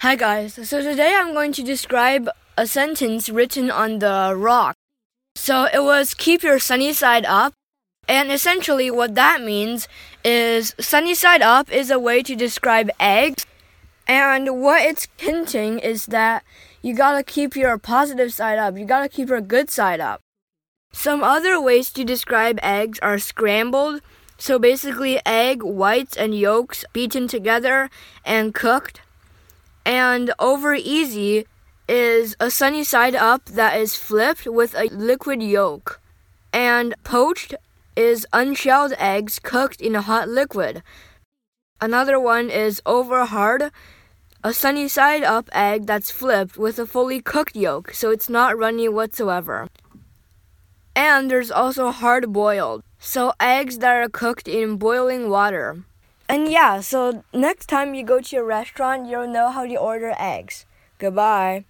Hi guys, so today I'm going to describe a sentence written on the rock. So it was keep your sunny side up, and essentially what that means is sunny side up is a way to describe eggs, and what it's hinting is that you gotta keep your positive side up, you gotta keep your good side up. Some other ways to describe eggs are scrambled, so basically egg whites and yolks beaten together and cooked. And over easy is a sunny side up that is flipped with a liquid yolk. And poached is unshelled eggs cooked in a hot liquid. Another one is over hard, a sunny side up egg that's flipped with a fully cooked yolk, so it's not runny whatsoever. And there's also hard boiled, so eggs that are cooked in boiling water. And yeah, so next time you go to a restaurant, you'll know how to order eggs. Goodbye.